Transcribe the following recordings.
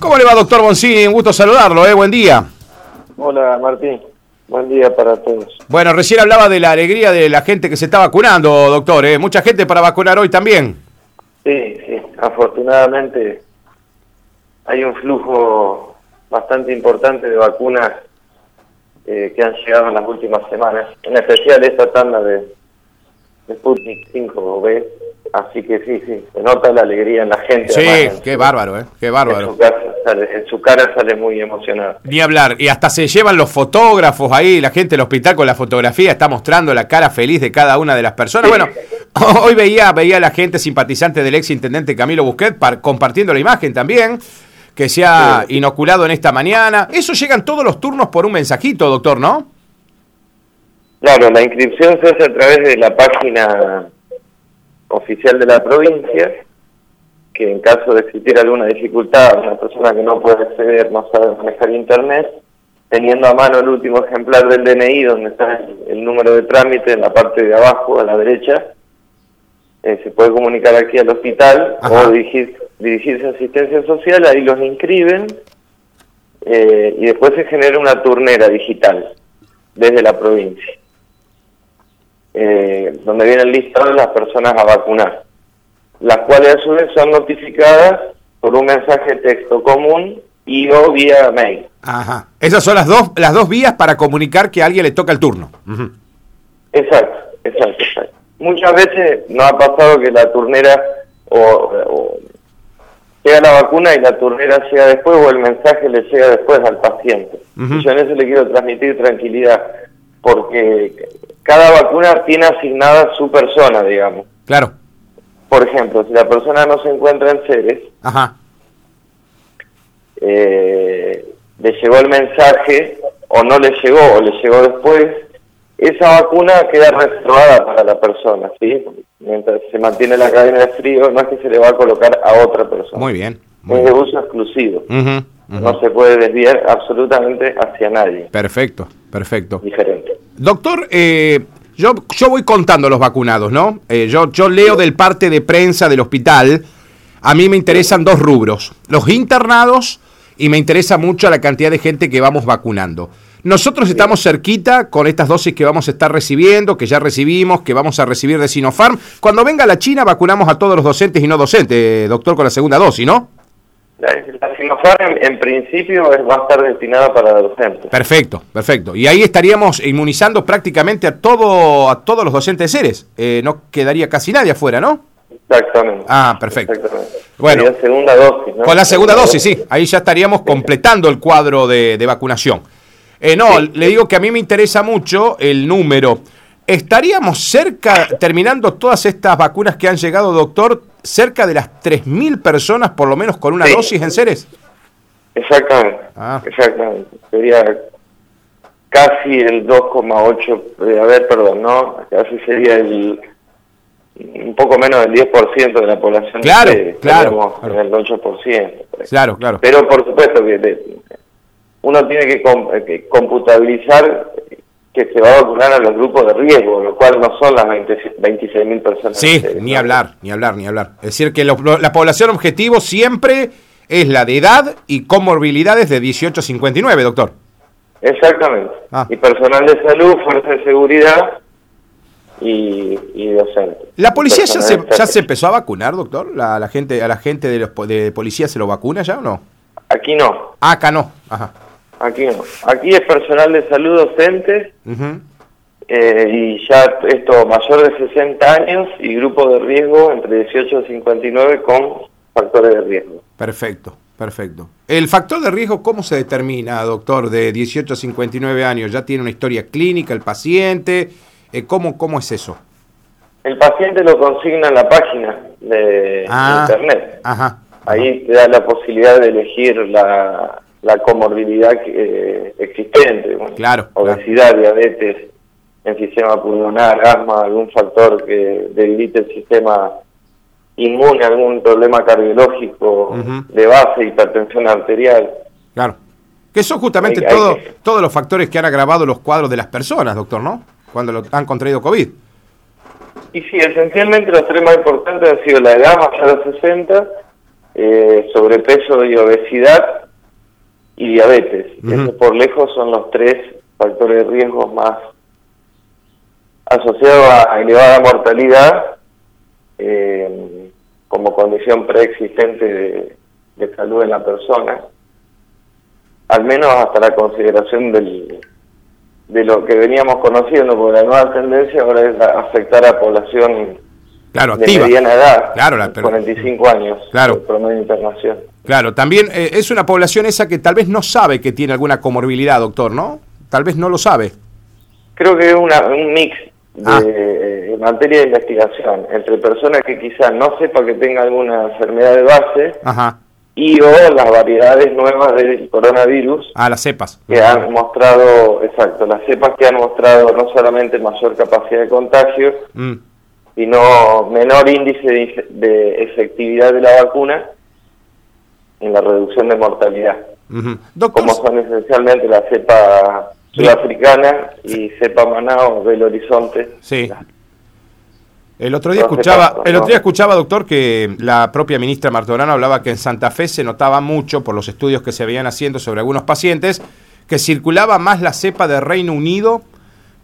¿Cómo le va, doctor Boncini? Un gusto saludarlo, ¿eh? Buen día. Hola, Martín. Buen día para todos. Bueno, recién hablaba de la alegría de la gente que se está vacunando, doctor. ¿eh? Mucha gente para vacunar hoy también. Sí, sí. Afortunadamente hay un flujo bastante importante de vacunas eh, que han llegado en las últimas semanas. En especial esta tanda de, de Sputnik 5B Así que sí, sí, se nota la alegría en la gente. Sí, qué bárbaro, ¿eh? Qué bárbaro. En su, cara sale muy emocionado. Ni hablar, y hasta se llevan los fotógrafos ahí, la gente del hospital con la fotografía está mostrando la cara feliz de cada una de las personas. Bueno, hoy veía, veía a la gente simpatizante del ex intendente Camilo Busquet compartiendo la imagen también, que se ha inoculado en esta mañana. Eso llegan todos los turnos por un mensajito, doctor, ¿no? Claro, la inscripción se hace a través de la página oficial de la provincia, que en caso de existir alguna dificultad, una persona que no puede acceder, no sabe manejar internet, teniendo a mano el último ejemplar del DNI, donde está el, número de trámite en la parte de abajo, a la derecha, eh, se puede comunicar aquí al hospital o dirigir, dirigirse a asistencia social, ahí los inscriben eh, y después se genera una turnera digital desde la provincia eh, donde vienen listadas las personas a vacunar, las cuales a su vez son notificadas por un mensaje de texto común y o vía mail. Ajá. Esas son las dos, las dos vías para comunicar que a alguien le toca el turno. Exacto, exacto, exacto. Muchas veces nos ha pasado que la turnera o, llega la vacuna y la turnera llega después o el mensaje le llega después al paciente. Y yo en eso le quiero transmitir tranquilidad, porque cada vacuna tiene asignada su persona, digamos. Claro. Por ejemplo, si la persona no se encuentra en Ceres, Ajá. Eh, le llegó el mensaje o no le llegó o le llegó después, esa vacuna queda reservada para la persona, ¿sí? Mientras se mantiene la cadena de frío, no es que se le va a colocar a otra persona. Muy bien. es de uso exclusivo. No se puede desviar absolutamente hacia nadie. Perfecto, perfecto. Diferente. Doctor, eh, yo, yo voy contando los vacunados, ¿no? Eh, yo, yo leo del parte de prensa del hospital. A mí me interesan dos rubros, los internados y me interesa mucho la cantidad de gente que vamos vacunando. Nosotros estamos cerquita con estas dosis que vamos a estar recibiendo, que ya recibimos, que vamos a recibir de Sinopharm. Cuando venga la China vacunamos a todos los docentes y no docentes, doctor, con la segunda dosis, ¿no? La Sinopharm en, principio va a estar destinada para docentes. Perfecto, perfecto. Y ahí estaríamos inmunizando prácticamente a todo a todos los docentes de seres. Eh, no quedaría casi nadie afuera, ¿no? Exactamente. Ah, perfecto. Bueno, la segunda dosis, Con la segunda dosis, sí. Ahí ya estaríamos completando el cuadro de, vacunación. Eh, no, le digo que a mí me interesa mucho el número. ¿Estaríamos cerca, terminando todas estas vacunas que han llegado, doctor, cerca de las 3.000 personas, por lo menos con una dosis en Ceres? Exactamente, ah. exactamente. Sería casi el 2,8, eh, a ver, perdón, ¿no? Casi sería el un poco menos del 10% de la población. Claro, claro, En el 8%. Claro, claro. Pero por supuesto que uno tiene que, que computabilizar que se va a vacunar a los grupos de riesgo, lo cual no son las 26 mil personas. Sí, ni hablar, ni hablar, ni hablar. Es decir, que la población objetivo siempre es la de edad y comorbilidades de 18 a 59, doctor. Exactamente. Ah. Y personal de salud, fuerza de seguridad y, y docente. ¿La policía ya se, ya se empezó a vacunar, doctor? ¿La, la gente, ¿A la gente de, los, de policía se lo vacuna ya o no? Aquí no. Ah, acá no. Ajá. Aquí no. Aquí es personal de salud docente eh, y ya esto mayor de 60 años y grupo de riesgo entre 18 y 59 con factores de riesgo. Perfecto, perfecto. ¿El factor de riesgo cómo se determina, doctor, de 18 a 59 años? ¿Ya tiene una historia clínica el paciente? Eh, ¿cómo, ¿Cómo es eso? El paciente lo consigna en la página de ah, internet. Ajá. Ahí te da la posibilidad de elegir la, la comorbilidad eh, existente, claro, obesidad, diabetes, enfisema pulmonar, asma, algún factor que debilite el sistema inmune, algún problema cardiológico de base, hipertensión arterial. Claro. Que son justamente todos los factores que han agravado los cuadros de las personas, doctor, ¿no? Cuando lo han contraído COVID. Y sí, esencialmente los tres más importantes han sido la edad, más de los 60, eh, sobrepeso y obesidad y diabetes. Estos por lejos son los tres factores de riesgo más asociados a elevada mortalidad eh, como condición preexistente de, de salud en la persona, al menos hasta la consideración del, de lo que veníamos conociendo, porque la nueva tendencia ahora es afectar a población claro, de mediana edad, claro, la, 45 años, claro. promedio internación. Claro, también eh, es una población esa que tal vez no sabe que tiene alguna comorbilidad, doctor, ¿no? Tal vez no lo sabe. Creo que es una, un mix de, ah. eh, en materia de investigación entre personas que quizás no sepa que tenga alguna enfermedad de base Ajá y o las variedades nuevas del coronavirus. Ah, las cepas. Que han mostrado, exacto, las cepas que han mostrado no solamente mayor capacidad de contagio, mm. Sino menor índice de, efectividad de la vacuna en la reducción de mortalidad. Como son esencialmente la cepa sudafricana y cepa Manao del Horizonte. Sí. El otro día escuchaba, el otro día escuchaba, doctor, que la propia ministra Martorano hablaba que en Santa Fe se notaba mucho por los estudios que se veían haciendo sobre algunos pacientes que circulaba más la cepa de Reino Unido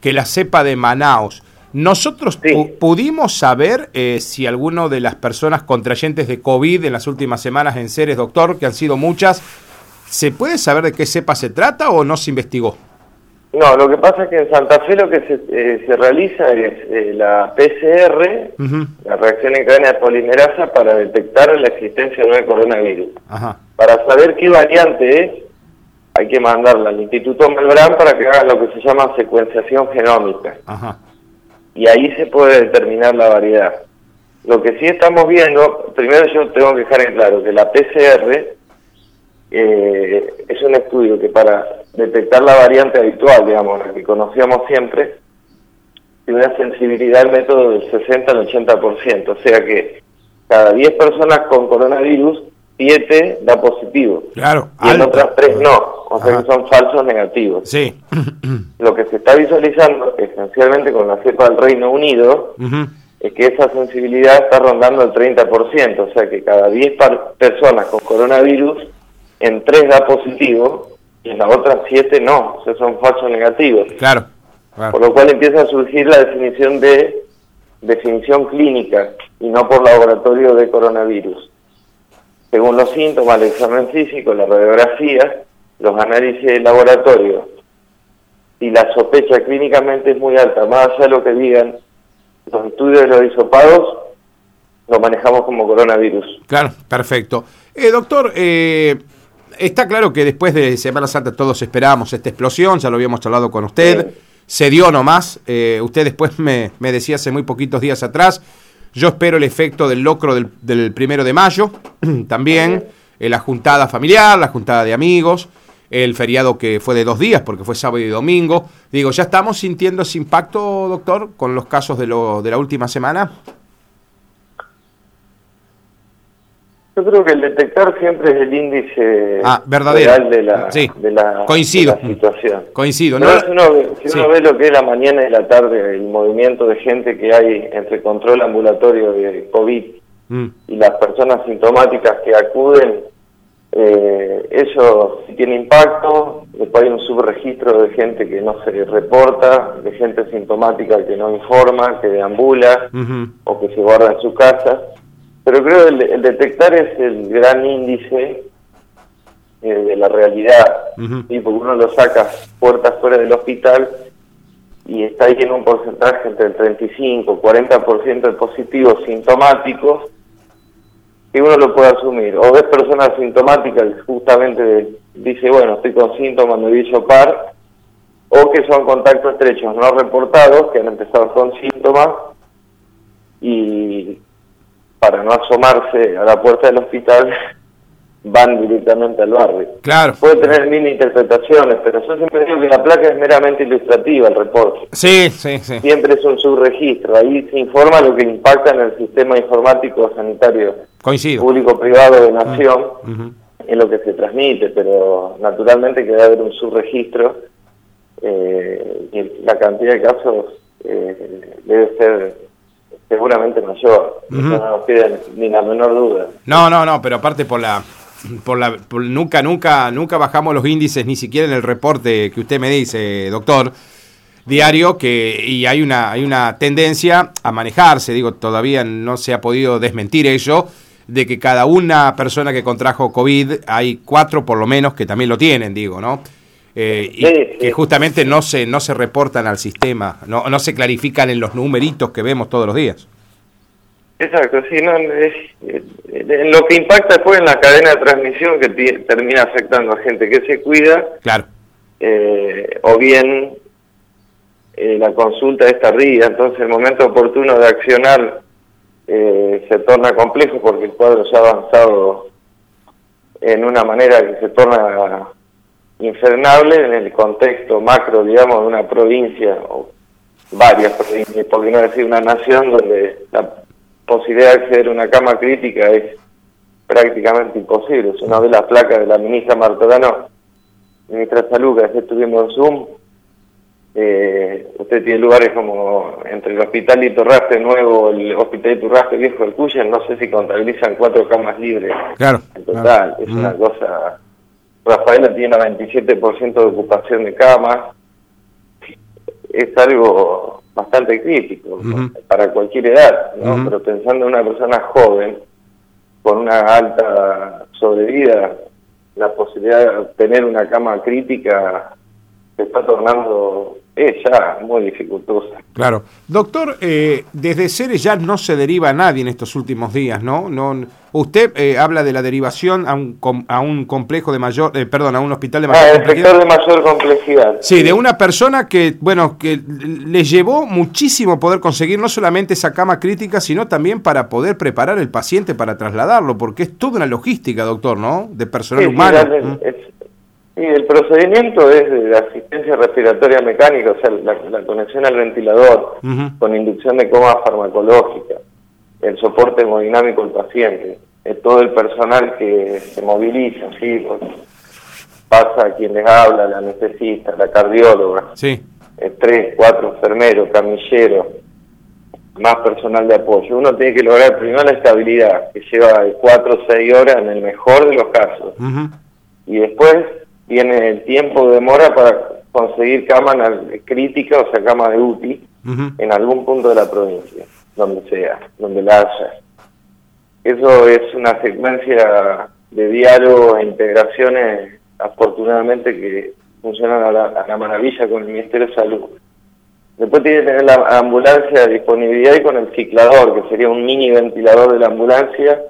que la cepa de Manaos. Nosotros pudimos saber eh, si alguno de las personas contrayentes de COVID en las últimas semanas en Ceres, doctor, que han sido muchas, ¿se puede saber de qué cepa se trata o no se investigó? No, lo que pasa es que en Santa Fe lo que se, eh, se realiza es eh, la PCR, la reacción en cadena de polimerasa, para detectar la existencia de nuevo coronavirus. Para saber qué variante es, hay que mandarla al Instituto Melbrán para que haga lo que se llama secuenciación genómica. Y ahí se puede determinar la variedad. Lo que sí estamos viendo, primero yo tengo que dejar en claro que la PCR eh, es un estudio que para detectar la variante habitual, digamos, la que conocíamos siempre, tiene una sensibilidad al método del 60 al 80%, o sea que cada 10 personas con coronavirus, 7 da positivo. Claro, y en otras 3 no, o sea que son falsos negativos. Sí. Lo que se está visualizando esencialmente con la cepa del Reino Unido es que esa sensibilidad está rondando el 30%, o sea que cada 10 personas con coronavirus, en 3 da positivo y en las otras siete no, o sea, son falsos negativos. Claro, Por lo cual empieza a surgir la definición de definición clínica y no por laboratorio de coronavirus. Según los síntomas, el examen físico, la radiografía, los análisis de laboratorio y la sospecha clínicamente es muy alta, más allá de lo que digan los estudios de los hisopados, lo manejamos como coronavirus. Claro, perfecto. Eh, doctor, eh, está claro que después de Semana Santa todos esperábamos esta explosión, ya lo habíamos hablado con usted, se dio nomás, eh, usted después me, decía hace muy poquitos días atrás, yo espero el efecto del locro del, primero de mayo, también eh, la juntada familiar, la juntada de amigos, el feriado que fue de dos días porque fue sábado y domingo. Digo, ¿ya estamos sintiendo ese impacto, doctor, con los casos de, lo, de la última semana? Yo creo que el detectar siempre es el índice ah, real de la, de la, Coincido. situación. Coincido. ¿no? si, uno, ve lo que es la mañana y la tarde, el movimiento de gente que hay entre control ambulatorio de COVID mm. y las personas sintomáticas que acuden, eh, eso tiene impacto. Después hay un subregistro de gente que no se reporta, de gente sintomática que no informa, que deambula o que se guarda en su casa pero creo que el, detectar es el gran índice eh, de la realidad, porque uno lo saca puertas fuera del hospital y está ahí en un porcentaje entre el 35 y 40% de positivos sintomáticos que uno lo puede asumir. O ves personas sintomáticas justamente dice, bueno, estoy con síntomas, me a par, o que son contactos estrechos no reportados, que han empezado con síntomas y para no asomarse a la puerta del hospital, van directamente al barrio. Claro. Puede tener mil interpretaciones, pero yo siempre digo que la placa es meramente ilustrativa, el reporte. Sí, sí, sí. Siempre es un subregistro, ahí se informa lo que impacta en el sistema informático sanitario público-privado de nación, en lo que se transmite, pero naturalmente que debe haber un subregistro eh, y la cantidad de casos eh, debe ser seguramente mayor. No nos queda ni la menor duda. No, no, no, pero aparte por la, por la, por- nunca, nunca, nunca bajamos los índices, ni siquiera en el reporte que usted me dice, doctor, diario, que y hay una, hay una tendencia a manejarse, digo, todavía no se ha podido desmentir ello, de que cada una persona que contrajo COVID, hay cuatro por lo menos que también lo tienen, digo, ¿no? Eh, y Sí, que justamente no se, no se reportan al sistema, no, no se clarifican en los numeritos que vemos todos los días. Exacto, sí, no, es, eh, en lo que impacta después en la cadena de transmisión que termina afectando a gente que se cuida, Claro. eh, o bien eh, la consulta es tardía, entonces el momento oportuno de accionar eh, se torna complejo porque el cuadro ya ha avanzado en una manera que se torna infernable en el contexto macro, digamos, de una provincia o varias provincias, por qué no decir una nación donde la posibilidad de acceder a una cama crítica es prácticamente imposible. Si uno ve las placas de la ministra Martorano, ministra de Salud, que ayer estuvimos en Zoom, eh, usted tiene lugares como entre el Hospital Iturraspe Nuevo, el Hospital Iturraspe Viejo del Cuyen, no sé si contabilizan cuatro camas libres Claro. en total. claro. Es una cosa... Rafaela tiene 27% de ocupación de camas. Es algo bastante crítico para cualquier edad, ¿no? Pero pensando en una persona joven, con una alta sobrevida, la posibilidad de tener una cama crítica se está tornando es ya muy dificultosa. Claro. Doctor, eh, desde Ceres ya no se deriva a nadie en estos últimos días, ¿no? no usted eh, habla de la derivación a un, com- a un complejo de mayor, eh, perdón, a un hospital de mayor Ah, complejidad. de mayor complejidad. Sí, de una persona que, bueno, que le llevó muchísimo poder conseguir no solamente esa cama crítica, sino también para poder preparar el paciente para trasladarlo, porque es toda una logística, doctor, ¿no? De personal Sí, humano. Mm. es- sí, el procedimiento es de asistencia respiratoria mecánica, o sea, la, la conexión al ventilador con inducción de coma farmacológica, el soporte hemodinámico del paciente, es todo el personal que se moviliza, ¿sí? Pasa quien les habla, la anestesista, la cardióloga, Sí, eh, tres, cuatro enfermeros, camilleros, más personal de apoyo. Uno tiene que lograr primero la estabilidad, que lleva de cuatro o seis horas en el mejor de los casos y después viene el tiempo de demora para conseguir cama na- crítica, o sea, cama de UTI, en algún punto de la provincia, donde sea, donde la haya. Eso es una secuencia de diálogos e integraciones, afortunadamente, que funcionan a la, a la maravilla con el Ministerio de Salud. Después tiene que tener la ambulancia a disponibilidad y con el ciclador, que sería un mini ventilador de la ambulancia,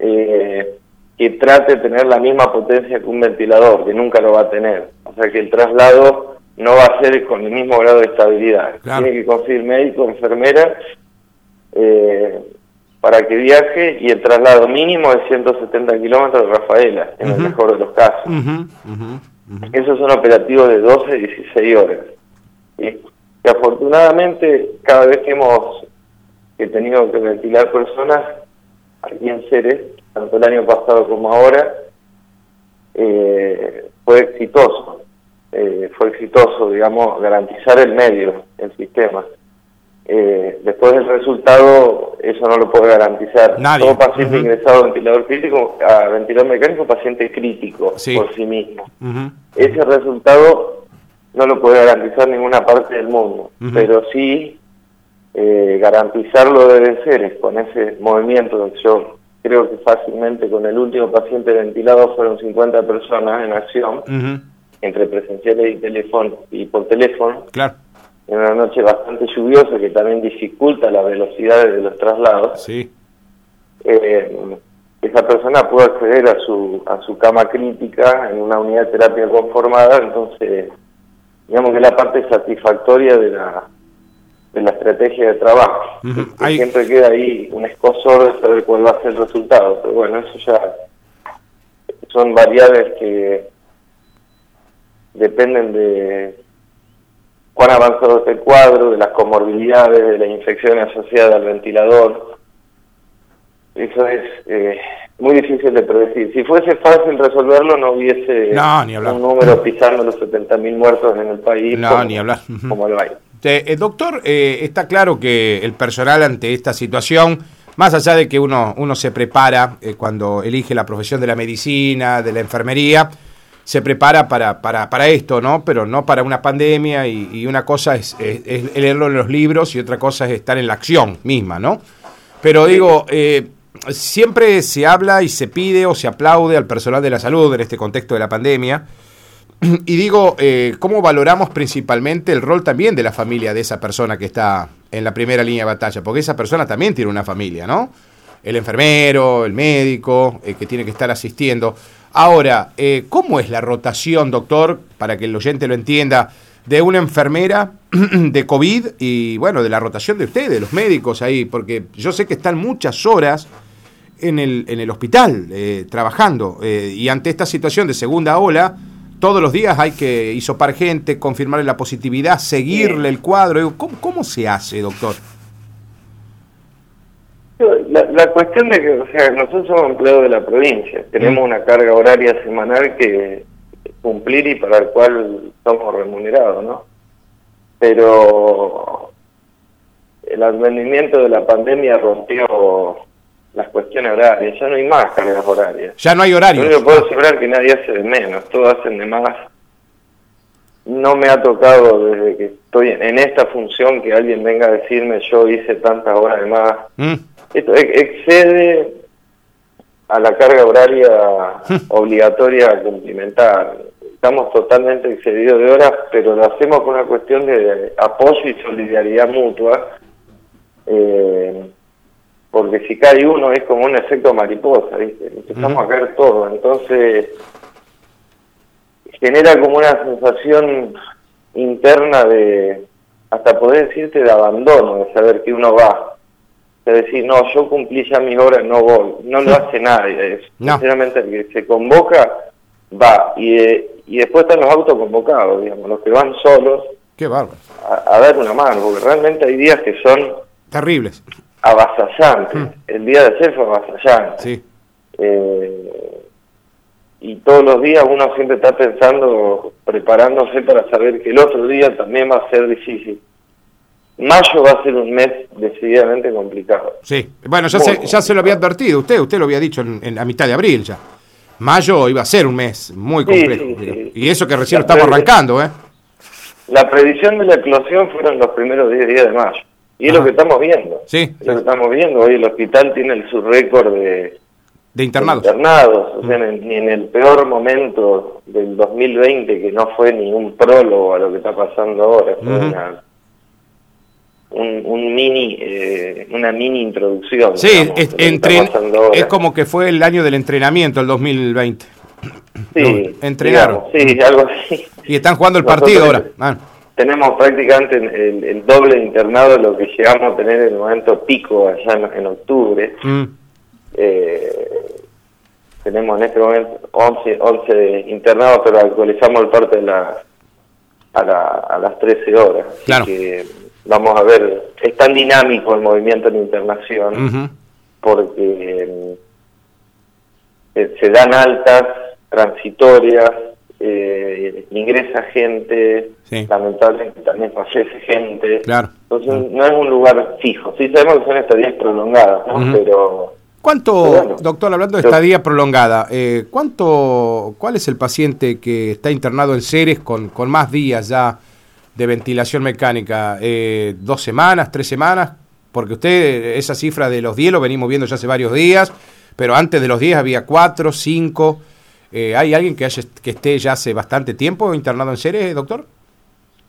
eh, que trate de tener la misma potencia que un ventilador, que nunca lo va a tener. O sea que el traslado no va a ser con el mismo grado de estabilidad. Claro. Tiene que conseguir médico, enfermera, eh, para que viaje y el traslado mínimo es 170 kilómetros de Rafaela, en el mejor de los casos. Ujú, ujú, ujú. Esos son operativos de 12, 16 horas. ¿sí? Y afortunadamente, cada vez que hemos que tenido que ventilar personas aquí en Ceres, tanto el año pasado como ahora, eh, fue exitoso. Eh, fue exitoso, digamos, garantizar el medio, el sistema. Eh, después del resultado, eso no lo puede garantizar. Nadie. Todo paciente ingresado a ventilador crítico, a ventilador mecánico, paciente crítico Sí. por sí mismo ese resultado no lo puede garantizar ninguna parte del mundo, pero sí eh, garantizarlo debe ser con ese movimiento. Yo creo que fácilmente con el último paciente ventilado fueron 50 personas en acción, entre presenciales y, teléfono, y por teléfono, Claro, en una noche bastante lluviosa que también dificulta la velocidad de los traslados. sí. eh, esa persona puede acceder a su a su cama crítica en una unidad de terapia conformada, entonces digamos que la parte satisfactoria de la de la estrategia de trabajo. Que Hay- Siempre queda ahí un escosor de saber cuál va a ser el resultado, pero bueno, eso ya son variables que dependen de cuán avanzado está el cuadro, de las comorbilidades, de la infección asociada al ventilador. Eso es, eh, muy difícil de predecir. Si fuese fácil resolverlo, no hubiese un número pisando los 70.000 muertos en el país. No, ni hablar. Como lo hay. Eh, doctor, eh, está claro que el personal ante esta situación, más allá de que uno, uno se prepara eh, cuando elige la profesión de la medicina, de la enfermería, se prepara para, para, para esto, ¿no? Pero no para una pandemia y, una cosa es, leerlo en los libros y otra cosa es estar en la acción misma, ¿no? Pero digo, eh, siempre se habla y se pide o se aplaude al personal de la salud en este contexto de la pandemia. Y digo, eh, ¿cómo valoramos principalmente el rol también de la familia de esa persona que está en la primera línea de batalla? Porque esa persona también tiene una familia, ¿no? El enfermero, el médico, eh, que tiene que estar asistiendo. Ahora, eh, ¿cómo es la rotación, doctor, para que el oyente lo entienda, de una enfermera de COVID y, bueno, de la rotación de ustedes, de los médicos ahí? Porque yo sé que están muchas horas en el, en el hospital eh, trabajando eh, y ante esta situación de segunda ola, todos los días hay que hisopar gente, confirmarle la positividad, seguirle el cuadro. ¿Cómo, cómo se hace, doctor? La, cuestión de que, o sea, nosotros somos empleados de la provincia, tenemos mm. una carga horaria semanal que cumplir y para el cual somos remunerados, ¿no? Pero el advenimiento de la pandemia rompió las cuestiones horarias, ya no hay más cargas horarias. Ya no hay horarios. Yo puedo asegurar que nadie hace de menos, todos hacen de más. No me ha tocado desde que estoy en esta función que alguien venga a decirme yo hice tantas horas de más. Mm. Esto excede a la carga horaria obligatoria a cumplimentar. Estamos totalmente excedidos de horas, pero lo hacemos con una cuestión de apoyo y solidaridad mutua, eh, porque si cae uno es como un efecto mariposa, ¿viste? empezamos a caer todos, entonces genera como una sensación interna de, hasta poder decirte, de abandono, de saber que uno va es decir, no, yo cumplí ya mi hora, no voy. No lo hace nadie. Sinceramente, el que se convoca, va. Y, eh, y después están los autoconvocados, digamos, los que van solos. Qué bárbaro. A, dar una mano, porque realmente hay días que son. Terribles. Avasallantes. Hmm. El día de ayer fue avasallante. Sí. Eh, y todos los días uno siempre está pensando, preparándose para saber que el otro día también va a ser difícil. Mayo va a ser un mes decididamente complicado. Sí, bueno, ya, se, ya se lo había advertido usted, usted lo había dicho en, la mitad de abril ya. Mayo iba a ser un mes muy complejo. Y eso que recién lo estamos arrancando, ¿eh? La predicción de la eclosión fueron los primeros 10 días de mayo. Y es lo que estamos viendo. Sí. Es lo que estamos viendo. Hoy el hospital tiene su récord de, de internados. internados. O sea, mm. en el peor momento del 2020, que no fue ni un prólogo a lo que está pasando ahora, fue una un, mini, eh, una mini introducción. Sí, es, es como que fue el año del entrenamiento, el 2020. Sí, entrenaron. sí, algo así. Y están jugando el partido ahora. Ah. Tenemos prácticamente el, doble de internado de lo que llegamos a tener en el momento pico allá en, octubre. Mm. Eh, tenemos en este momento 11, 11 internados, pero actualizamos el parte de la, a, la, a las 13 horas. Claro vamos a ver, es tan dinámico el movimiento en internación porque eh, se dan altas transitorias, eh, ingresa gente, lamentablemente también fallece gente. Claro. Entonces no es un lugar fijo. Sí sabemos que son estadías prolongadas, pero... ¿Cuánto, doctor, hablando de estadía prolongada, eh, ¿cuánto, cuál es el paciente que está internado en Ceres con, con más días ya de ventilación mecánica? Eh, ¿Dos semanas, tres semanas? Porque usted, esa cifra de los 10 lo venimos viendo ya hace varios días, pero antes de los 10 había cuatro, cinco. Eh, ¿Hay alguien que, haya, que esté ya hace bastante tiempo internado en Ceres, doctor?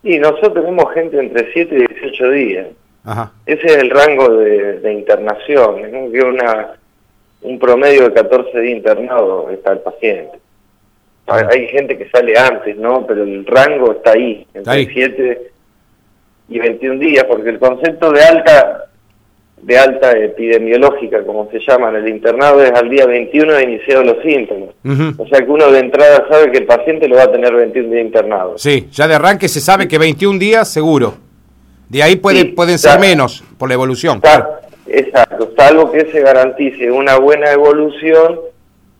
Sí, nosotros tenemos gente entre 7 y 18 días. Ajá. Ese es el rango de, internación, ¿no? que una, un promedio de 14 días internado está el paciente. Hay gente que sale antes, ¿no? Pero el rango está ahí, entre 7 y 21 días, porque el concepto de alta de alta epidemiológica, como se llama en el internado, es al día 21 de iniciado los síntomas. O sea que uno de entrada sabe que el paciente lo va a tener 21 días internado. Sí, ya de arranque se sabe que 21 días seguro. De ahí puede, pueden ser menos por la evolución. Está, exacto, salvo que se garantice una buena evolución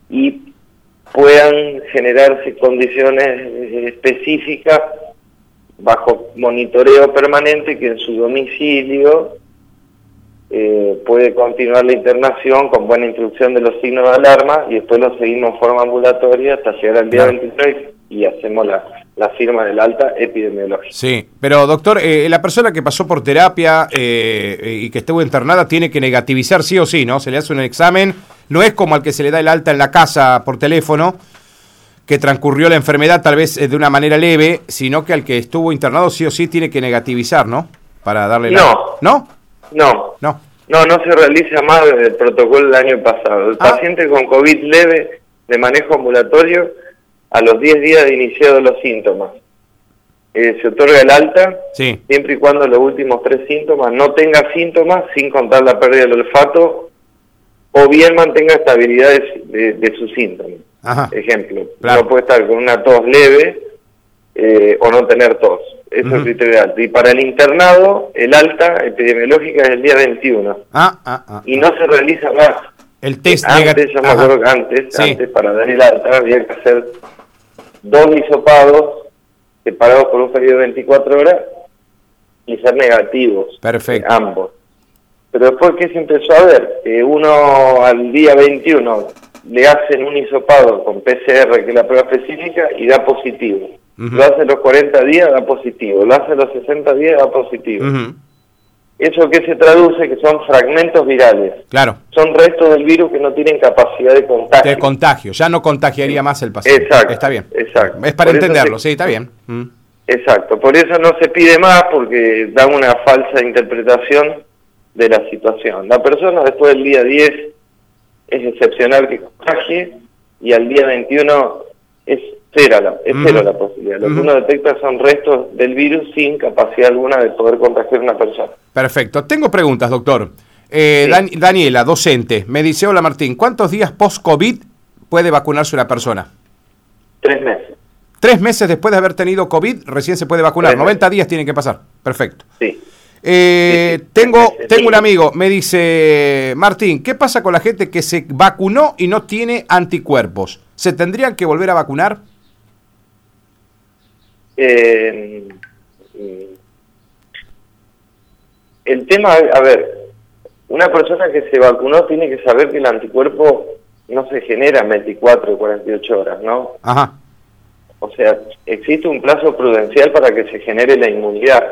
y puedan generarse condiciones específicas bajo monitoreo permanente que en su domicilio eh, puede continuar la internación con buena instrucción de los signos de alarma y después lo seguimos en forma ambulatoria hasta llegar al día 23 y hacemos la, la, firma del alta epidemiológica. Sí, pero doctor, eh, la persona que pasó por terapia eh, y que estuvo internada tiene que negativizar sí o sí, ¿no? Se le hace un examen, no es como al que se le da el alta en la casa por teléfono, que transcurrió la enfermedad tal vez de una manera leve, sino que al que estuvo internado sí o sí tiene que negativizar, ¿no? Para darle la... No. ¿No? No. No. No, se realiza más el protocolo del año pasado. El ah. paciente con COVID leve de manejo ambulatorio, a los 10 días de iniciado los síntomas, eh, se otorga el alta, siempre y cuando los últimos tres síntomas no tenga síntomas, sin contar la pérdida del olfato, o bien mantenga estabilidad de, sus síntomas. Ejemplo, no puede estar con una tos leve eh, o no tener tos. Eso es el criterio alto. Y para el internado, el alta epidemiológica es el día 21. Ah, ah, ah, y no se realiza más. El test Antes, yo me acuerdo que antes, antes, para dar el alta, había que hacer dos hisopados separados por un periodo de 24 horas y ser negativos. Perfecto. ambos. Pero después, ¿qué se empezó a ver? uno al día 21 le hacen un hisopado con PCR, que es la prueba específica, y da positivo. Lo hace los 40 días, da positivo. Lo hace los 60 días, da positivo. ¿Eso que se traduce? Que son fragmentos virales. Claro. Son restos del virus que no tienen capacidad de contagio. De contagio, ya no contagiaría más el paciente. Exacto. Está bien. Exacto. Es para entenderlo, sí, está bien. Exacto. Por eso no se pide más porque da una falsa interpretación de la situación. La persona después del día 10 es excepcional que contagie y al día 21 es cero la, es cero la posibilidad. Lo que uno detecta son restos del virus sin capacidad alguna de poder contagiar a una persona. Perfecto. Tengo preguntas, doctor. Eh, Daniela, docente, me dice, hola Martín, ¿cuántos días post-COVID puede vacunarse una persona? Tres meses. Tres meses después de haber tenido COVID, recién se puede vacunar. 90 días tienen que pasar. Perfecto. Sí. Eh, tengo, tengo un amigo, me dice, Martín, ¿qué pasa con la gente que se vacunó y no tiene anticuerpos? ¿Se tendrían que volver a vacunar? Eh, el tema, a ver, una persona que se vacunó tiene que saber que el anticuerpo no se genera en 24 o 48 horas, ¿no? Ajá. O sea, existe un plazo prudencial para que se genere la inmunidad.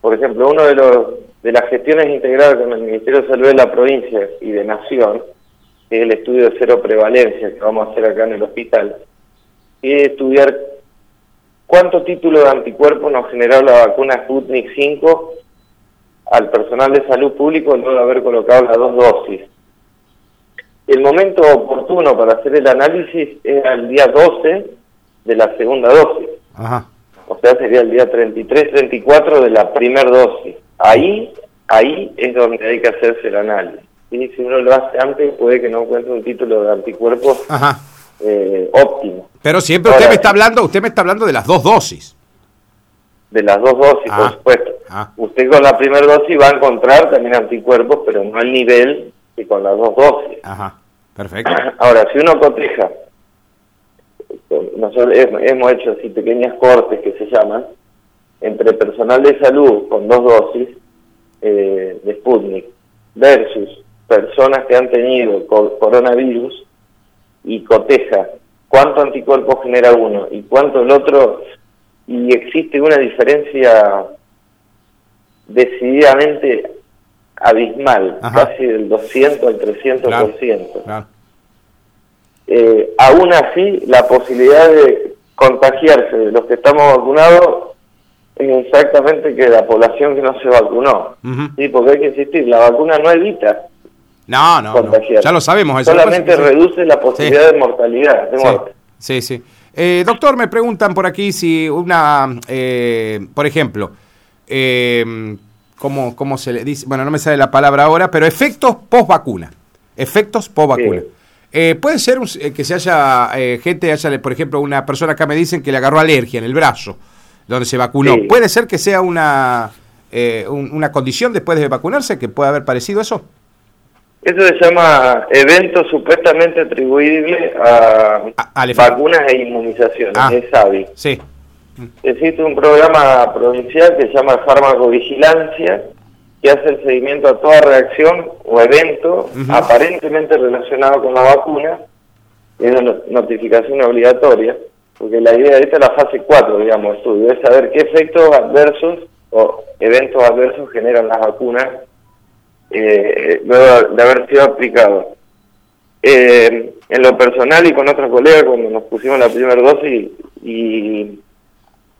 Por ejemplo, uno de los de las gestiones integradas con el Ministerio de Salud de la provincia y de Nación, que es el estudio de cero prevalencia que vamos a hacer acá en el hospital, es estudiar ¿Cuánto título de anticuerpo nos generó la vacuna Sputnik 5 al personal de salud público luego de haber colocado las dos dosis? El momento oportuno para hacer el análisis era el día 12 de la segunda dosis. O sea, sería el día 33, 34 de la primera dosis. Ahí, ahí es donde hay que hacerse el análisis. Y si uno lo hace antes, puede que no encuentre un título de anticuerpo eh, óptimo. Pero siempre usted me está hablando, usted me está hablando de las dos dosis. De las dos dosis, por ah, supuesto. Ah. Usted con la primera dosis va a encontrar también anticuerpos, pero no al nivel que con las dos dosis. Ajá, perfecto. Ahora, si uno coteja, nosotros hemos hecho así pequeñas cortes que se llaman, entre personal de salud con dos dosis eh, de Sputnik versus personas que han tenido coronavirus y coteja cuánto anticuerpo genera uno y cuánto el otro, y existe una diferencia decididamente abismal, casi del 200 al 300%. Eh, aún así, la posibilidad de contagiarse de los que estamos vacunados es exactamente que la población que no se vacunó. Sí, porque hay que insistir, la vacuna no evita no, no, ya lo sabemos. Solamente reduce la posibilidad de mortalidad, de muerte. Sí, sí. Eh, doctor, me preguntan por aquí si una, eh, por ejemplo, eh, ¿cómo, ¿cómo, se le dice? Bueno, no me sale la palabra ahora, pero efectos post vacuna. Efectos post vacuna. puede ser que se haya gente, haya, por ejemplo, una persona acá me dicen que le agarró alergia en el brazo, donde se vacunó. Puede ser que sea una eh, una condición después de vacunarse que puede haber parecido eso? Eso se llama evento supuestamente atribuible a, vacunas e inmunizaciones, ah, es SAVI. Sí. Existe un programa provincial que se llama Farmacovigilancia, que hace el seguimiento a toda reacción o evento aparentemente relacionado con la vacuna, es una notificación obligatoria, porque la idea de esta es la fase 4, digamos, estudio, es saber qué efectos adversos o eventos adversos generan las vacunas eh, luego de haber sido aplicado. Eh, en lo personal y con otros colegas, cuando nos pusimos la primera dosis y,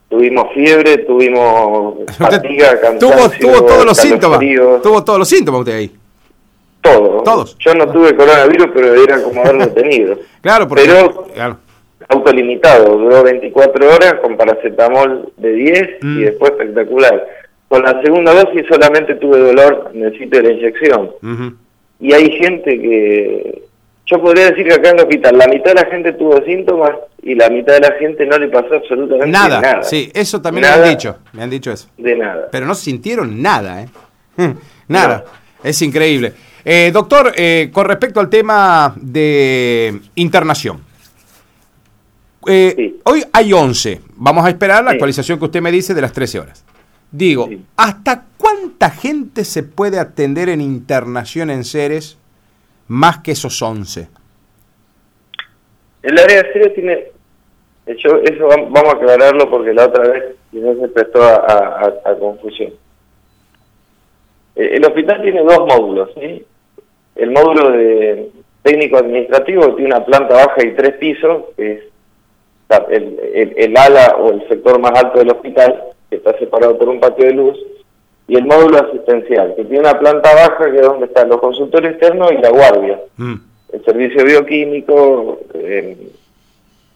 tuvimos fiebre, tuvimos fatiga, cansancio, tuvo, todos los síntomas. Tuvo todos los síntomas usted ahí. Todos. Todos. Yo no tuve coronavirus, pero era como haberlo tenido. claro, pero autolimitado, duró 24 horas con paracetamol de 10 y mm. después espectacular. Con la segunda dosis solamente tuve dolor en el sitio de la inyección. Y hay gente que, yo podría decir que acá en el hospital la mitad de la gente tuvo síntomas y la mitad de la gente no le pasó absolutamente nada. Nada, sí, eso también me han dicho, me han dicho eso. De nada. Pero no sintieron nada, ¿eh? nada, es increíble. Eh, doctor, eh, con respecto al tema de internación. Eh, hoy hay 11, vamos a esperar la actualización que usted me dice de las 13 horas. Digo, ¿hasta cuánta gente se puede atender en internación en Ceres más que esos 11? El área de Ceres tiene, eso vamos a aclararlo porque la otra vez se prestó a, confusión. El hospital tiene dos módulos, El módulo de técnico administrativo tiene una planta baja y tres pisos, que es el, el ala o el sector más alto del hospital, que está separado por un patio de luz, y el módulo asistencial, que tiene una planta baja que es donde están los consultores externos y la guardia, mm. el servicio bioquímico eh,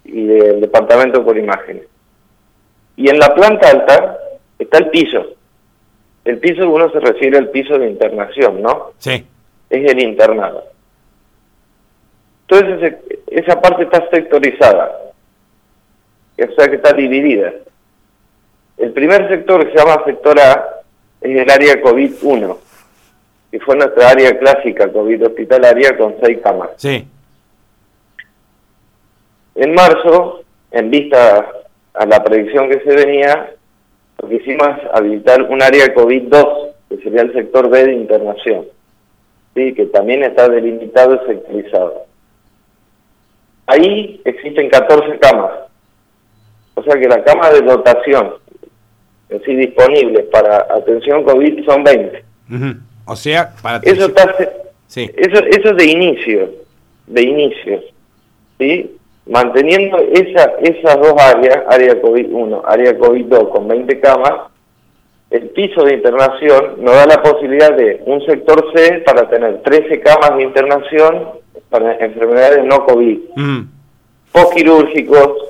y el departamento por imágenes. Y en la planta alta está el piso. El piso uno se refiere al piso de internación, ¿no? Sí. Es el internado. Entonces esa parte está sectorizada, o sea que está dividida. El primer sector que se llama sector A es el área COVID-1, que fue nuestra área clásica COVID hospitalaria con seis camas. Sí. En marzo, en vista a la predicción que se venía, lo que hicimos es habilitar un área COVID-2, que sería el sector B de internación, ¿sí? que también está delimitado y sectorizado. Ahí existen 14 camas, o sea que la cama de dotación en sí disponibles para atención COVID son 20. O sea, para eso está sí. eso eso es de inicio, de inicio. ¿Sí? Manteniendo esa, esas dos áreas, área COVID-1, área COVID-2 con 20 camas, el piso de internación nos da la posibilidad de un sector C para tener 13 camas de internación para enfermedades no COVID, postquirúrgicos,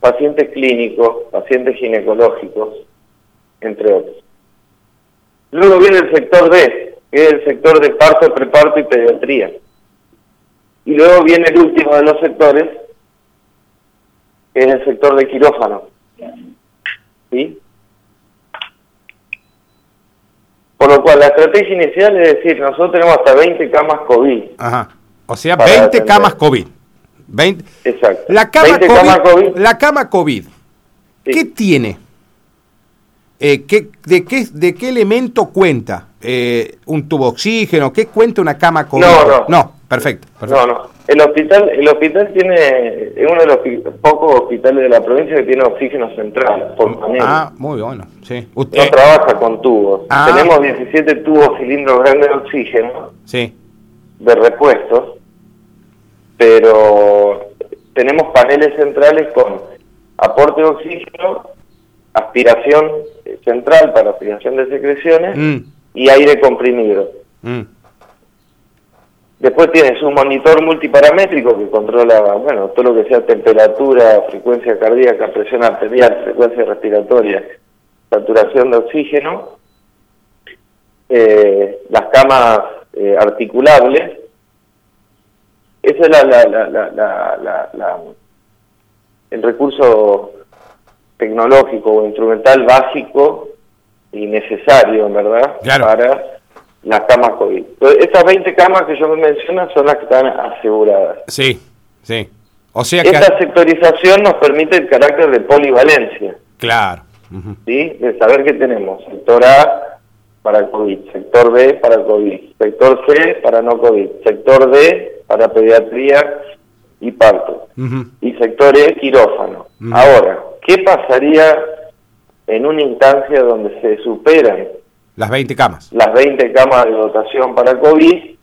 pacientes clínicos, pacientes ginecológicos, entre otros. Luego viene el sector D, que es el sector de parto, preparto y pediatría. Y luego viene el último de los sectores, que es el sector de quirófano. ¿Sí? Por lo cual, la estrategia inicial es decir, nosotros tenemos hasta 20 camas COVID. Ajá. O sea, 20 camas COVID. 20. Exacto. La cama, COVID, La cama COVID, ¿qué tiene? Eh, ¿qué, de, qué, ¿De qué elemento cuenta? Eh, ¿Un tubo oxígeno? ¿Qué cuenta una cama COVID? No, no. No, perfecto, No, no. El hospital, el hospital tiene, es uno de los pocos hospitales de la provincia que tiene oxígeno central. Por ah, muy bueno, sí. Usted... No trabaja con tubos. Ah. Tenemos 17 tubos cilindros grandes de oxígeno. Sí. De repuestos pero tenemos paneles centrales con aporte de oxígeno, aspiración central para aspiración de secreciones mm. y aire comprimido. Mm. Después tienes un monitor multiparamétrico que controla, bueno, todo lo que sea temperatura, frecuencia cardíaca, presión arterial, frecuencia respiratoria, saturación de oxígeno, eh, las camas eh, articulables, ese es la, la, el recurso tecnológico o instrumental básico innecesario, en verdad, para las camas COVID. Entonces, estas 20 camas que yo me menciono son las que están aseguradas. Sí, sí. O sea que... Esta sectorización nos permite el carácter de polivalencia. Claro. ¿Sí? De saber que tenemos sector A para COVID, sector B para COVID, sector C para no COVID, sector D para pediatría y parto, y sector E quirófano. Ahora, ¿qué pasaría en una instancia donde se superan las 20 camas? Las 20 camas de dotación para COVID,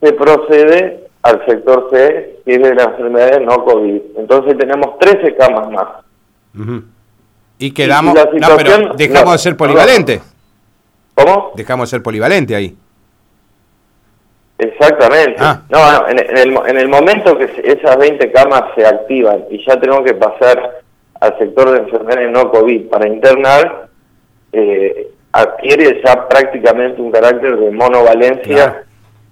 se procede al sector C, que es de las enfermedades no COVID. Entonces tenemos 13 camas más. Y quedamos... no, pero dejamos de ser polivalente. ¿Cómo? Dejamos de ser polivalente ahí. Exactamente. Ah. No, en, el, en el momento que esas 20 camas se activan y ya tenemos que pasar al sector de enfermedades no COVID para internar, eh, adquiere ya prácticamente un carácter de monovalencia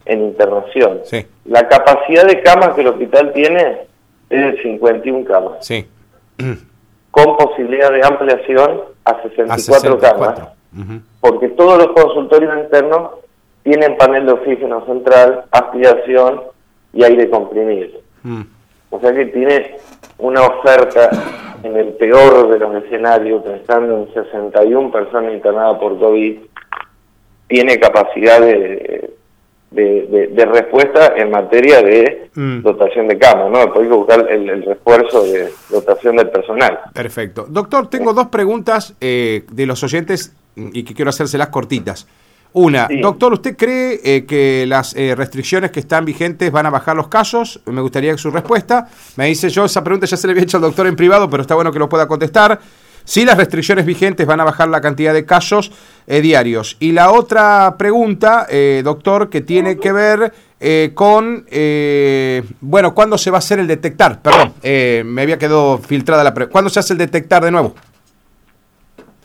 en internación. Sí. La capacidad de camas que el hospital tiene es de 51 camas. Sí. Con posibilidad de ampliación a 64, camas. Porque todos los consultorios internos tienen panel de oxígeno central, aspiración y aire comprimido. Mm. O sea que tiene una oferta en el peor de los escenarios, pensando en 61 personas internadas por COVID, tiene capacidad de, de, respuesta en materia de mm. dotación de camas, ¿no? Después hay que buscar el, refuerzo de dotación del personal. Perfecto. Doctor, tengo dos preguntas eh, de los oyentes y que quiero hacérselas cortitas. Una, doctor, ¿usted cree eh, que las eh, restricciones que están vigentes van a bajar los casos? Me gustaría su respuesta. Me dice yo, esa pregunta ya se le había hecho al doctor en privado, pero está bueno que lo pueda contestar. Si las restricciones vigentes van a bajar la cantidad de casos eh, diarios. Y la otra pregunta, doctor, que tiene que ver con, bueno, ¿cuándo se va a hacer el detectar? Perdón, me había quedado filtrada la pregunta. ¿Cuándo se hace el detectar de nuevo?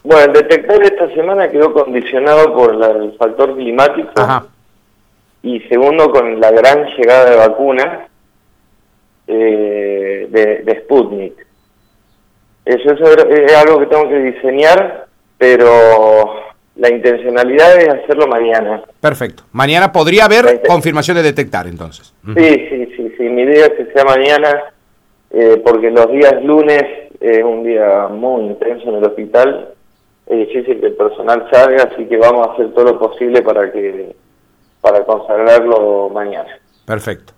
Bueno, el detector esta semana quedó condicionado por el factor climático y segundo con la gran llegada de vacunas eh, de, Sputnik. Eso, es algo que tengo que diseñar, pero la intencionalidad es hacerlo mañana. Perfecto. Mañana podría haber confirmación de detectar entonces. Sí, sí, sí, sí. Mi idea es que sea mañana, eh, porque los días lunes es un día muy intenso en el hospital es difícil que el personal salga, así que vamos a hacer todo lo posible para que para consagrarlo mañana. Perfecto.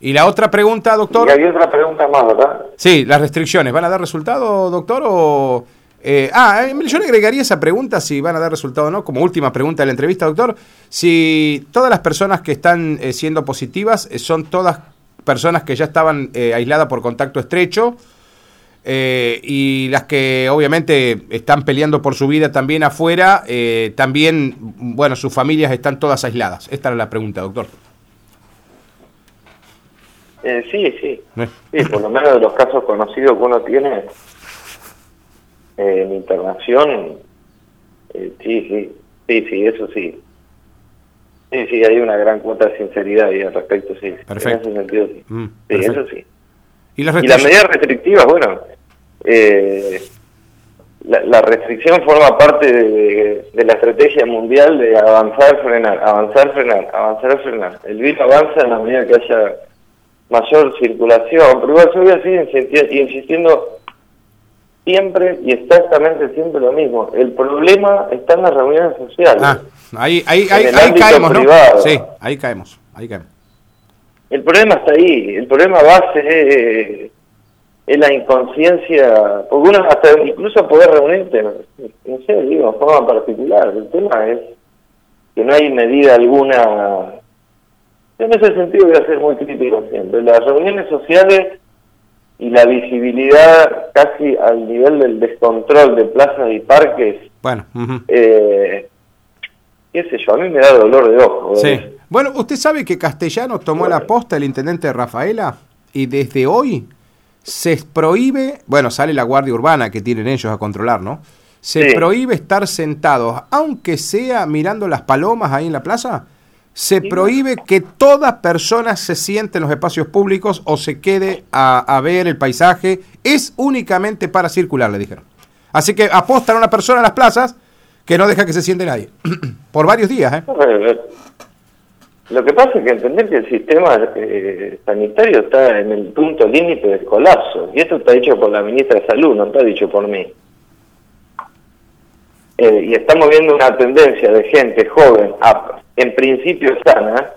Y la otra pregunta, doctor. Y hay otra pregunta más, ¿verdad? Sí, las restricciones, ¿van a dar resultado, doctor? O, eh, ah, eh, yo le agregaría esa pregunta si van a dar resultado o no, como última pregunta de la entrevista, doctor. Si todas las personas que están eh, siendo positivas son todas personas que ya estaban aisladas por contacto estrecho eh, y las que obviamente están peleando por su vida también afuera, eh, también, bueno, sus familias están todas aisladas. Esta era la pregunta, doctor. Eh, sí, sí. Sí, por lo menos de los casos conocidos que uno tiene en internación, sí, sí, sí, sí, eso sí. Sí, sí, hay una gran cuota de sinceridad ahí al respecto, sí. Perfecto. En ese sentido, sí. Mm, sí eso sí. ¿Y las, y las medidas restrictivas, bueno, eh, la, restricción forma parte de, la estrategia mundial de avanzar, frenar, avanzar, frenar, avanzar, frenar. El virus avanza en la medida que haya mayor circulación, pero igual yo voy a seguir insistiendo siempre y exactamente siempre lo mismo. El problema está en las reuniones sociales. Ah, ahí, ahí, ahí, caemos, ¿no? Sí, ahí caemos, ahí caemos. El problema está ahí, el problema base es es la inconsciencia, porque uno hasta incluso poder reunirte, no sé, digo, de forma particular, el tema es que no hay medida alguna, en ese sentido voy a ser muy crítico siempre, las reuniones sociales y la visibilidad casi al nivel del descontrol de plazas y parques, bueno, eh, qué sé yo, a mí me da dolor de ojo. Sí. Bueno, usted sabe que Castellano tomó la posta el intendente de Rafaela y desde hoy se prohíbe, bueno, sale la guardia urbana que tienen ellos a controlar, ¿no? Se prohíbe estar sentados, aunque sea mirando las palomas ahí en la plaza. Se prohíbe que toda persona se siente en los espacios públicos o se quede a, ver el paisaje. Es únicamente para circular, le dijeron. Así que apostan a una persona en las plazas que no deja que se siente nadie. Por varios días, ¿eh? Lo que pasa es que entender que el sistema eh, sanitario está en el punto límite del colapso. Y esto está dicho por la ministra de Salud, no está dicho por mí. Eh, y estamos viendo una tendencia de gente joven, en principio sana,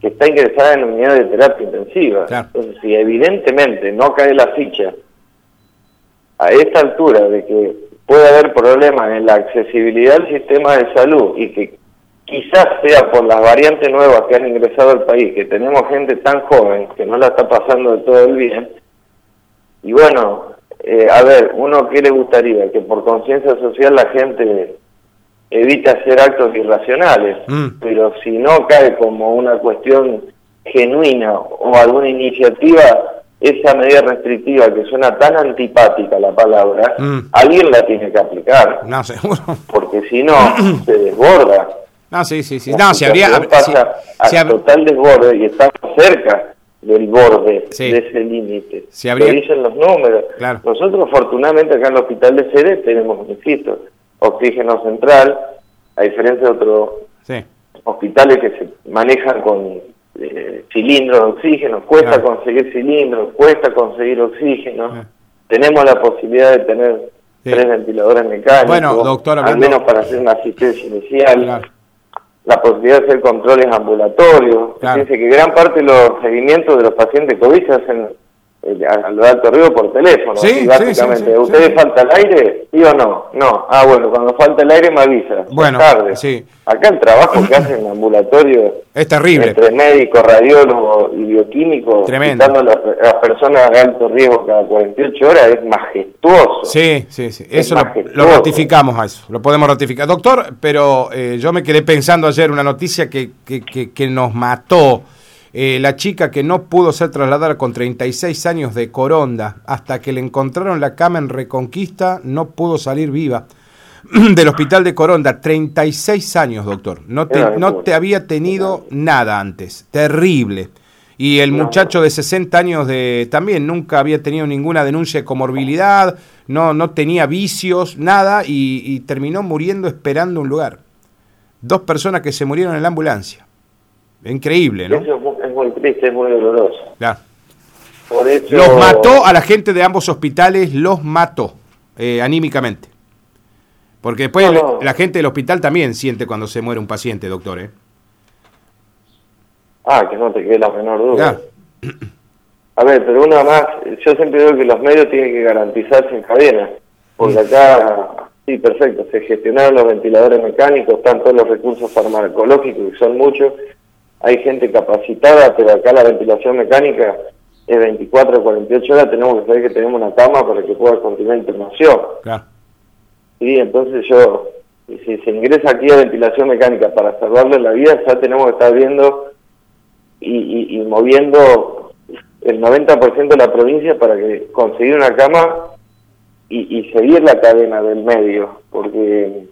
que está ingresada en unidad de terapia intensiva. Entonces, si evidentemente no cae la ficha a esta altura de que puede haber problemas en la accesibilidad al sistema de salud y que quizás sea por las variantes nuevas que han ingresado al país, que tenemos gente tan joven que no la está pasando de todo el bien, y bueno, eh, a ver, uno que le gustaría que por conciencia social la gente evite hacer actos irracionales, mm. pero si no cae como una cuestión genuina o alguna iniciativa, esa medida restrictiva que suena tan antipática la palabra, mm. alguien la tiene que aplicar. No, seguro. Porque si no, se desborda. No, sí, sí, sí. no, si habría... Pasa a total desborde y estamos cerca del borde de ese límite. Si habría... Lo dicen los números. Nosotros, afortunadamente, acá en el hospital de sede tenemos, insisto, oxígeno central, a diferencia de otros hospitales que se manejan con eh, cilindros de oxígeno, cuesta conseguir cilindros, cuesta conseguir oxígeno. Tenemos la posibilidad de tener tres ventiladores mecánicos, bueno, doctor, al menos para hacer una asistencia inicial la posibilidad de hacer controles ambulatorios. Fíjense que gran parte de los seguimientos de los pacientes COVID se hacen eh, al alto río por teléfono, sí, básicamente. ¿Ustedes falta el aire? ¿Sí o no? No. Ah, bueno, cuando falta el aire me avisa. Bueno, tarde. sí. Acá el trabajo que hacen en ambulatorio es terrible. Entre médicos, radiólogos y bioquímicos, Tremendo. a las, personas de alto riesgo cada 48 horas es majestuoso. Sí, sí, sí. Eso lo, ratificamos a eso, lo podemos ratificar. Doctor, pero eh, yo me quedé pensando ayer una noticia que, que, que, que nos mató eh, la chica que no pudo ser trasladada con 36 años de Coronda hasta que le encontraron la cama en Reconquista, no pudo salir viva del hospital de Coronda. 36 años, doctor. No te, no te había tenido nada antes. Terrible. Y el muchacho de 60 años de también nunca había tenido ninguna denuncia de comorbilidad, no, no tenía vicios, nada, y, y terminó muriendo esperando un lugar. Dos personas que se murieron en la ambulancia. Increíble, ¿no? Eso es muy triste, es muy doloroso. Los mató a la gente de ambos hospitales, los mató eh, anímicamente. Porque después la gente del hospital también siente cuando se muere un paciente, doctor. ¿eh? Ah, que no te quede la menor duda. A ver, pero una más, yo siempre digo que los medios tienen que garantizarse en cadena, porque acá, sí, perfecto, se gestionaron los ventiladores mecánicos, están todos los recursos farmacológicos, que son muchos, hay gente capacitada, pero acá la ventilación mecánica es 24 o 48 horas, tenemos que saber que tenemos una cama para que pueda continuar internación. Claro. Sí, entonces yo, si se ingresa aquí a ventilación mecánica para salvarle la vida, ya tenemos que estar viendo y, moviendo el 90% de la provincia para que conseguir una cama y, y seguir la cadena del medio, porque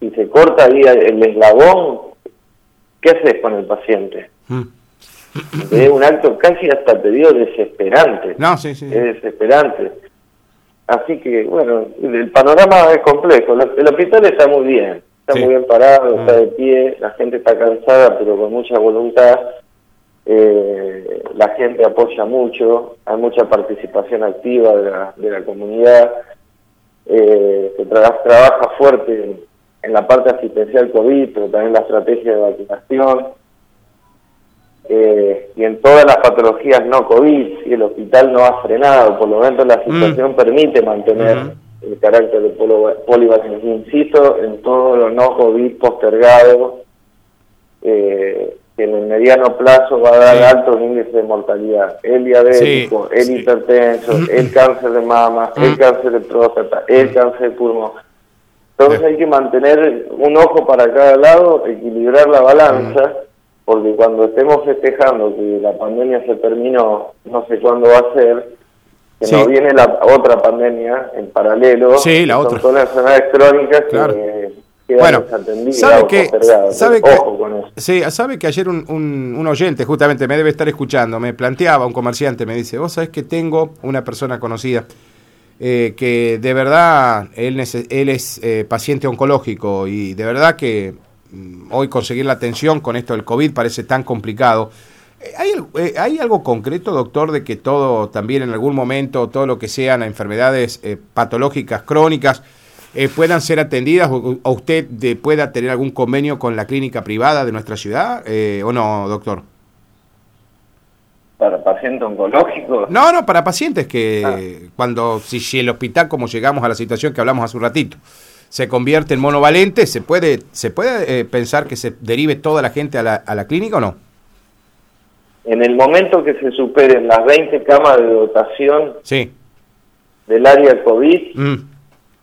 si se corta ahí el eslabón, ¿qué haces con el paciente? Mm. Es un acto casi hasta te digo desesperante. No, sí, sí. Es desesperante. Así que, bueno, el panorama es complejo. El hospital está muy bien, está muy bien parado, está mm. de pie, la gente está cansada, pero con mucha voluntad. Eh, la gente apoya mucho, hay mucha participación activa de la, de la comunidad, eh, se trabaja fuerte en la parte asistencial COVID, pero también la estrategia de vacunación, eh, y en todas las patologías no COVID, si el hospital no ha frenado, por lo menos la mm. situación permite mantener el carácter de polivalencia. Insisto, en todo lo no COVID postergado, eh, que en el mediano plazo va a dar altos índices de mortalidad. El diabético, el hipertenso, el cáncer de mama, el cáncer de próstata, el cáncer de pulmón entonces hay que mantener un ojo para cada lado, equilibrar la balanza, porque cuando estemos festejando que la pandemia se terminó, no sé cuándo va a ser, que nos viene la otra pandemia en paralelo, sí, la otra. son todas las enfermedades crónicas que quedan bueno, sabe que, sabe que, Sí, sabe que ayer un, un, un, oyente justamente me debe estar escuchando, me planteaba un comerciante, me dice, vos sabés que tengo una persona conocida eh, que de verdad él, es eh, paciente oncológico y de verdad que mm, hoy conseguir la atención con esto del COVID parece tan complicado. Eh, ¿Hay, ¿Hay, algo concreto, doctor, de que todo, también en algún momento, todo lo que sean enfermedades patológicas crónicas, puedan ser atendidas o, usted pueda tener algún convenio con la clínica privada de nuestra ciudad o no, doctor? Para pacientes oncológicos. No, no, para pacientes que ah. cuando, si, si, el hospital, como llegamos a la situación que hablamos hace un ratito, se convierte en monovalente, ¿se puede, se puede eh, pensar que se derive toda la gente a la, a la clínica o no? En el momento que se superen las 20 camas de dotación sí. del área COVID, mm.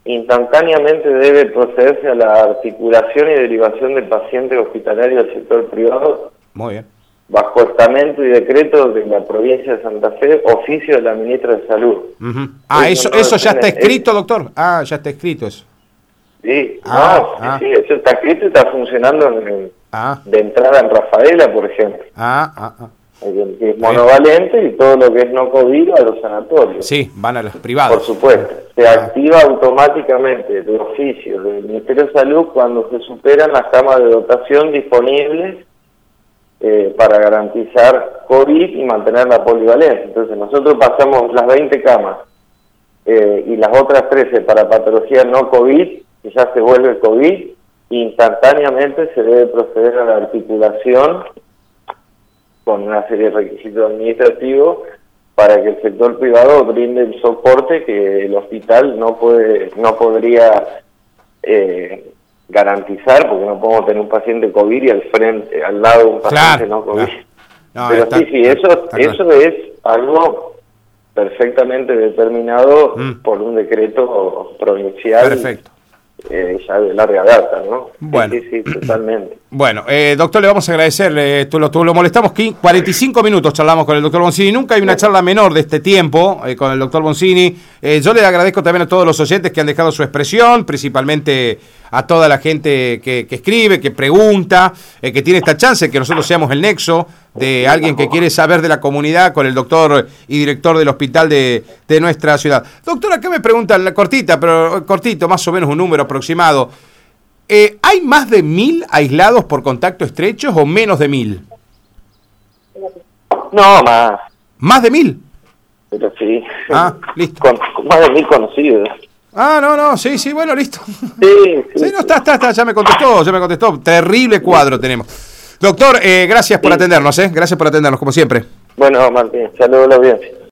instantáneamente debe procederse a la articulación y derivación del paciente hospitalario al sector privado. Muy bien bajo estamento y decreto de la provincia de Santa Fe, oficio de la ministra de Salud. Ah, eso, eso ya está escrito, doctor. Ah, ya está escrito eso. Sí, ah, ah. sí, eso está escrito y está funcionando ah. de entrada en Rafaela, por ejemplo. Ah, ah, ah. es monovalente y todo lo que es no COVID a los sanatorios. Sí, van a los privados. Por supuesto. Se activa automáticamente el oficio del Ministerio de Salud cuando se superan las camas de dotación disponibles eh, para garantizar COVID y mantener la polivalencia. Entonces nosotros pasamos las 20 camas eh, y las otras 13 para patología no COVID, y ya se vuelve COVID, instantáneamente se debe proceder a la articulación con una serie de requisitos administrativos para que el sector privado brinde el soporte que el hospital no puede no podría eh, garantizar, porque no podemos tener un paciente COVID y al frente, al lado un paciente no COVID. Pero sí, sí, eso, eso es algo perfectamente determinado mm. por un decreto provincial. Perfecto. Eh, ya de larga data, ¿no? Bueno. Sí, sí, totalmente. Bueno, eh, doctor, le vamos a agradecer, tú lo, tú lo molestamos, 45 minutos charlamos con el doctor Boncini, nunca hay una charla menor de este tiempo eh, con el doctor Boncini. yo le agradezco también a todos los oyentes que han dejado su expresión, principalmente a toda la gente que, escribe, que pregunta, que tiene esta chance, que nosotros seamos el nexo de alguien que quiere saber de la comunidad con el doctor y director del hospital de, de nuestra ciudad. Doctor, acá me preguntan, la cortita, pero cortito, más o menos un número aproximado. Eh, ¿Hay más de mil aislados por contacto estrecho o menos de mil? No, más. ¿Más de mil? Pero sí. Ah, listo. Con, más de mil conocidos. Ah, no, no, sí, sí, bueno, listo. Sí, sí, no, está, está, está, ya me contestó, ya me contestó. Terrible cuadro tenemos. Doctor, eh, gracias por atendernos, ¿eh? Gracias por atendernos, como siempre. Bueno, Martín, saludos a la audiencia.